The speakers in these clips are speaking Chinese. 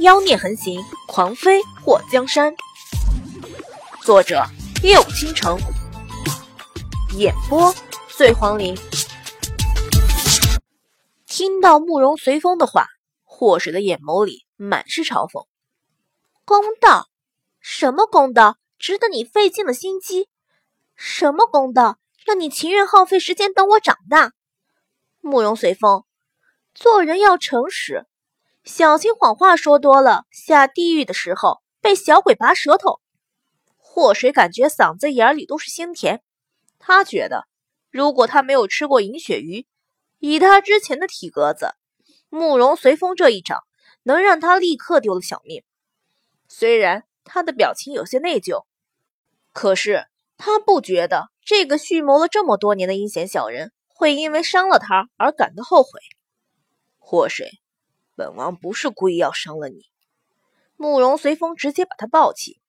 妖孽横行，狂飞过江山。作者：六倾城，演播：醉黄林。听到慕容随风的话，祸水的眼眸里满是嘲讽。公道？什么公道？值得你费尽了心机？什么公道？让你情愿耗费时间等我长大？慕容随风，做人要诚实，小心谎话说多了，下地狱的时候被小鬼拔舌头。祸水感觉嗓子眼里都是鲜甜，他觉得如果他没有吃过银鳕鱼，以他之前的体格子，慕容随风这一掌能让他立刻丢了小命。虽然他的表情有些内疚，可是他不觉得这个蓄谋了这么多年的阴险小人。会因为伤了他而感到后悔。祸水，本王不是故意要伤了你。慕容随风直接把他抱起，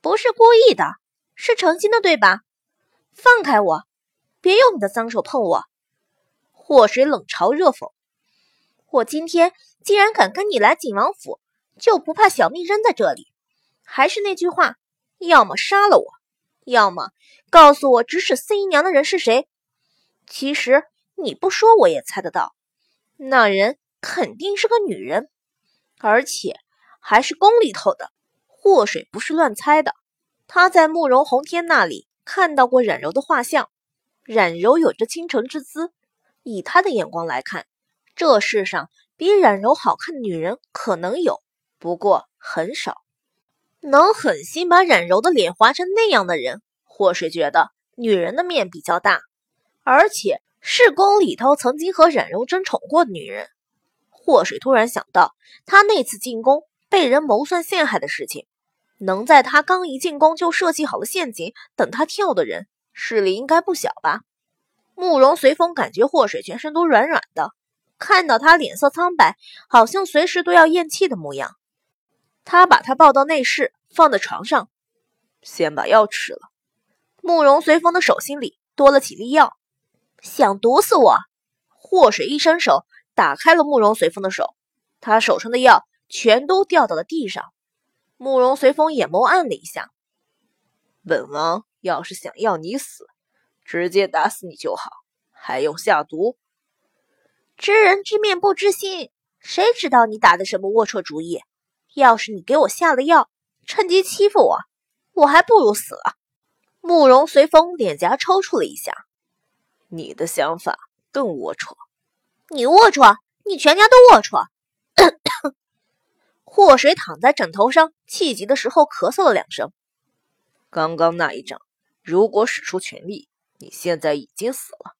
不是故意的，是诚心的，对吧？放开我，别用你的脏手碰我。祸水冷嘲热讽：“我今天既然敢跟你来景王府，就不怕小命扔在这里。还是那句话，要么杀了我，要么告诉我指使四姨娘的人是谁。”其实你不说我也猜得到，那人肯定是个女人，而且还是宫里头的。祸水不是乱猜的，他在慕容宏天那里看到过冉柔的画像，冉柔有着倾城之姿。以他的眼光来看，这世上比冉柔好看的女人可能有，不过很少。能狠心把冉柔的脸划成那样的人，祸水觉得女人的面比较大。而且是宫里头曾经和冉柔争宠过的女人。祸水突然想到，他那次进宫被人谋算陷害的事情，能在他刚一进宫就设计好了陷阱等他跳的人，势力应该不小吧？慕容随风感觉祸水全身都软软的，看到他脸色苍白，好像随时都要咽气的模样。他把他抱到内室，放在床上，先把药吃了。慕容随风的手心里多了几粒药。想毒死我？祸水一伸手打开了慕容随风的手，他手上的药全都掉到了地上。慕容随风眼眸暗了一下，本王要是想要你死，直接打死你就好，还用下毒？知人知面不知心，谁知道你打的什么龌龊主意？要是你给我下了药，趁机欺负我，我还不如死了。慕容随风脸颊抽搐了一下。你的想法更龌龊，你龌龊，你全家都龌龊。祸水躺在枕头上，气急的时候咳嗽了两声。刚刚那一掌，如果使出全力，你现在已经死了。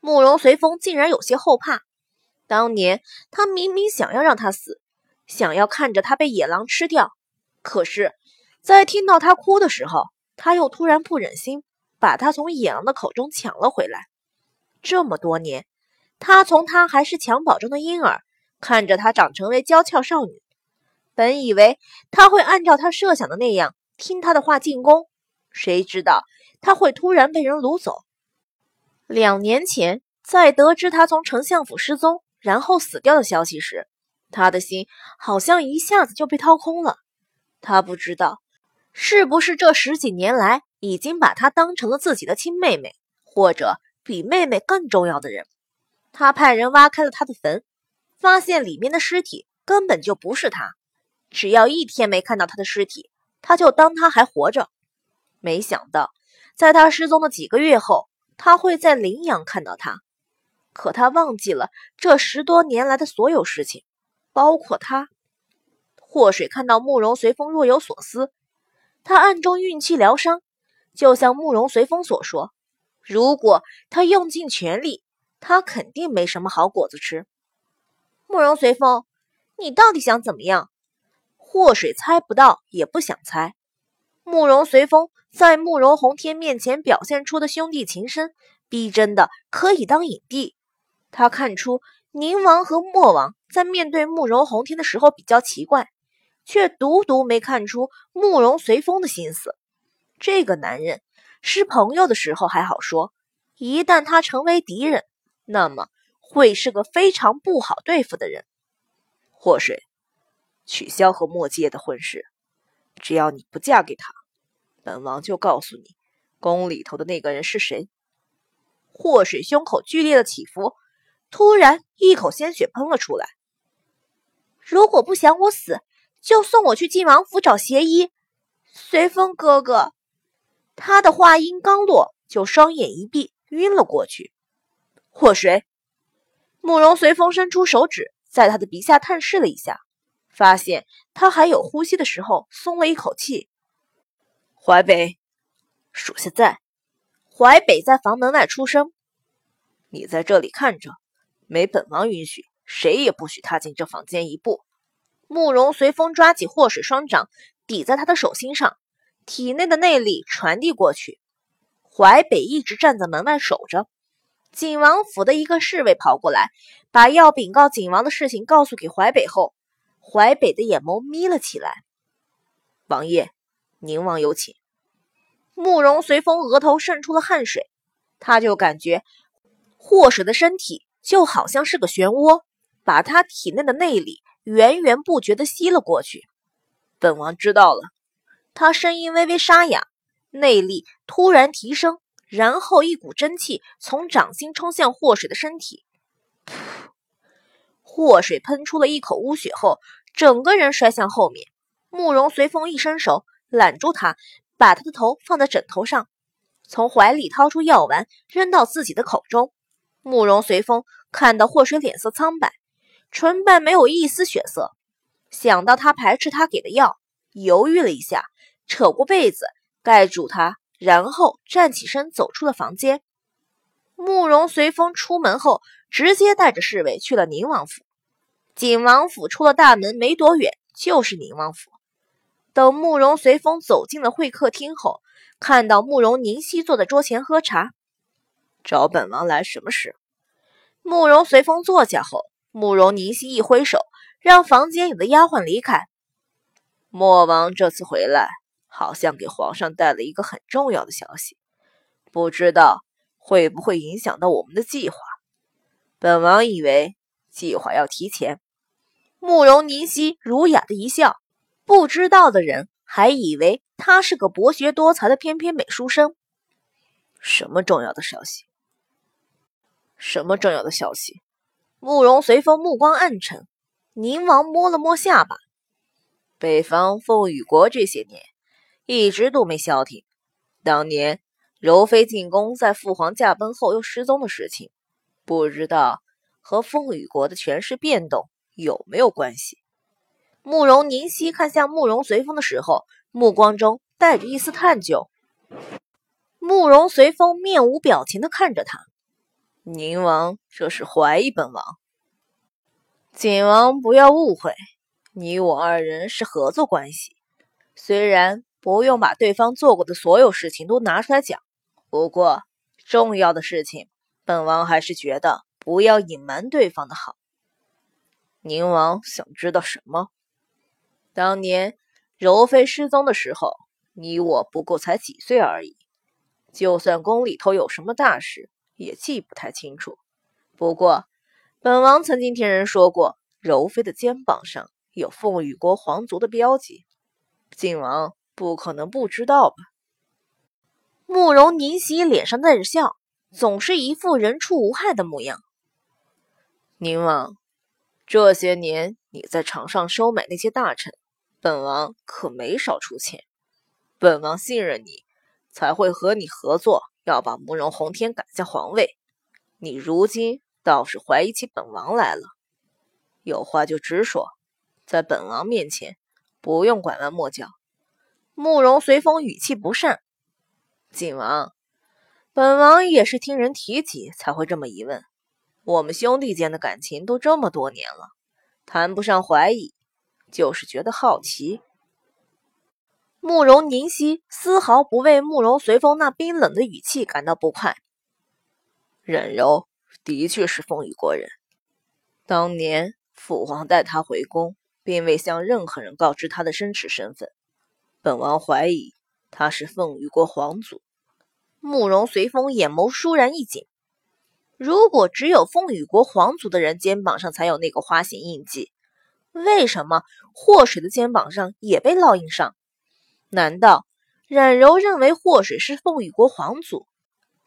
慕容随风竟然有些后怕，当年他明明想要让他死，想要看着他被野狼吃掉，可是，在听到他哭的时候，他又突然不忍心把他从野狼的口中抢了回来。这么多年，他从她还是襁褓中的婴儿，看着她长成为娇俏少女，本以为他会按照他设想的那样听他的话进宫，谁知道他会突然被人掳走。两年前，在得知他从丞相府失踪，然后死掉的消息时，他的心好像一下子就被掏空了。他不知道是不是这十几年来已经把她当成了自己的亲妹妹，或者。比妹妹更重要的人，他派人挖开了他的坟，发现里面的尸体根本就不是他。只要一天没看到他的尸体，他就当他还活着。没想到，在他失踪的几个月后，他会在羚阳看到他。可他忘记了这十多年来的所有事情，包括他。祸水看到慕容随风若有所思，他暗中运气疗伤，就像慕容随风所说。如果他用尽全力，他肯定没什么好果子吃。慕容随风，你到底想怎么样？祸水猜不到，也不想猜。慕容随风在慕容宏天面前表现出的兄弟情深，逼真的可以当影帝。他看出宁王和莫王在面对慕容宏天的时候比较奇怪，却独独没看出慕容随风的心思。这个男人。是朋友的时候还好说，一旦他成为敌人，那么会是个非常不好对付的人。祸水，取消和莫介的婚事。只要你不嫁给他，本王就告诉你，宫里头的那个人是谁。祸水胸口剧烈的起伏，突然一口鲜血喷了出来。如果不想我死，就送我去晋王府找邪医。随风哥哥，他的话音刚落，就双眼一闭，晕了过去。祸水，慕容随风伸出手指，在他的鼻下探视了一下，发现他还有呼吸的时候，松了一口气。淮北，属下在。淮北在房门外出声：“你在这里看着，没本王允许，谁也不许踏进这房间一步。”慕容随风抓起祸水双掌，抵在他的手心上，体内的内力传递过去。淮北一直站在门外守着。景王府的一个侍卫跑过来，把要禀告景王的事情告诉给淮北后，淮北的眼眸眯了起来。王爷，宁王有请。慕容随风额头渗出了汗水，他就感觉祸水的身体就好像是个漩涡，把他体内的内力。源源不绝地吸了过去。本王知道了。他声音微微沙哑，内力突然提升，然后一股真气从掌心冲向祸水的身体。祸水喷出了一口污血后，整个人摔向后面。慕容随风一伸手揽住他，把他的头放在枕头上，从怀里掏出药丸扔到自己的口中。慕容随风看到祸水脸色苍白。唇瓣没有一丝血色，想到他排斥他给的药，犹豫了一下，扯过被子盖住他，然后站起身走出了房间。慕容随风出门后，直接带着侍卫去了宁王府。景王府出了大门没多远，就是宁王府。等慕容随风走进了会客厅后，看到慕容宁熙坐在桌前喝茶，找本王来什么事？慕容随风坐下后。慕容宁熙一挥手，让房间里的丫鬟离开。莫王这次回来，好像给皇上带了一个很重要的消息，不知道会不会影响到我们的计划。本王以为计划要提前。慕容宁熙儒雅的一笑，不知道的人还以为他是个博学多才的翩翩美书生。什么重要的消息？什么重要的消息？慕容随风目光暗沉，宁王摸了摸下巴。北方凤羽国这些年一直都没消停。当年柔妃进宫，在父皇驾崩后又失踪的事情，不知道和风雨国的权势变动有没有关系？慕容宁熙看向慕容随风的时候，目光中带着一丝探究。慕容随风面无表情的看着他。宁王这是怀疑本王，景王不要误会，你我二人是合作关系。虽然不用把对方做过的所有事情都拿出来讲，不过重要的事情，本王还是觉得不要隐瞒对方的好。宁王想知道什么？当年柔妃失踪的时候，你我不过才几岁而已，就算宫里头有什么大事。也记不太清楚，不过本王曾经听人说过，柔妃的肩膀上有凤羽国皇族的标记，靖王不可能不知道吧？慕容宁熙脸上带着笑，总是一副人畜无害的模样。宁王，这些年你在场上收买那些大臣，本王可没少出钱，本王信任你，才会和你合作。要把慕容宏天赶下皇位，你如今倒是怀疑起本王来了。有话就直说，在本王面前不用拐弯抹角。慕容随风语气不善，晋王，本王也是听人提起才会这么一问。我们兄弟间的感情都这么多年了，谈不上怀疑，就是觉得好奇。慕容宁熙丝毫不为慕容随风那冰冷的语气感到不快。忍柔的确是凤羽国人，当年父皇带他回宫，并未向任何人告知他的真实身份。本王怀疑他是凤羽国皇族。慕容随风眼眸倏然一紧。如果只有凤羽国皇族的人肩膀上才有那个花形印记，为什么祸水的肩膀上也被烙印上？难道冉柔认为祸水是凤羽国皇族？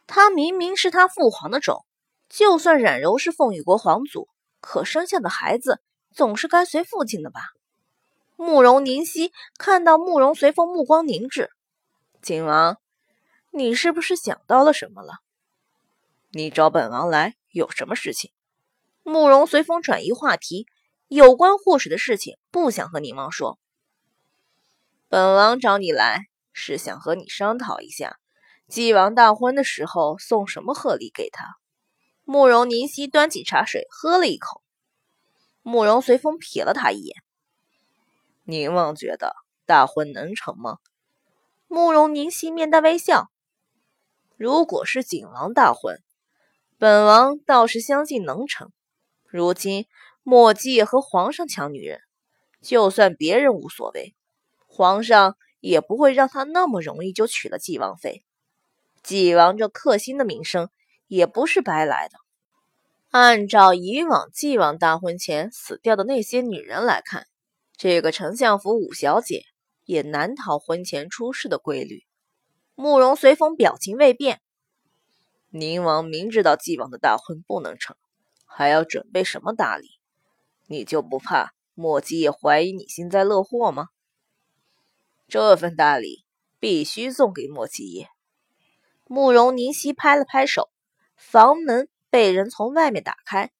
他明明是他父皇的种，就算冉柔是凤羽国皇族，可生下的孩子总是该随父亲的吧？慕容凝曦看到慕容随风目光凝滞，景王，你是不是想到了什么了？你找本王来有什么事情？慕容随风转移话题。有关祸水的事情，不想和宁王说。本王找你来，是想和你商讨一下，继王大婚的时候送什么贺礼给他。慕容凝曦端起茶水喝了一口。慕容随风瞥了他一眼。宁王觉得大婚能成吗？慕容凝曦面带微笑。如果是景王大婚，本王倒是相信能成。如今。莫继业和皇上抢女人，就算别人无所谓，皇上也不会让他那么容易就娶了纪王妃。纪王这克星的名声也不是白来的。按照以往纪王大婚前死掉的那些女人来看，这个丞相府五小姐也难逃婚前出事的规律。慕容随风表情未变。宁王明知道继王的大婚不能成，还要准备什么大礼？你就不怕莫姬也怀疑你幸灾乐祸吗？这份大礼必须送给莫姬爷。慕容凝曦拍了拍手，房门被人从外面打开，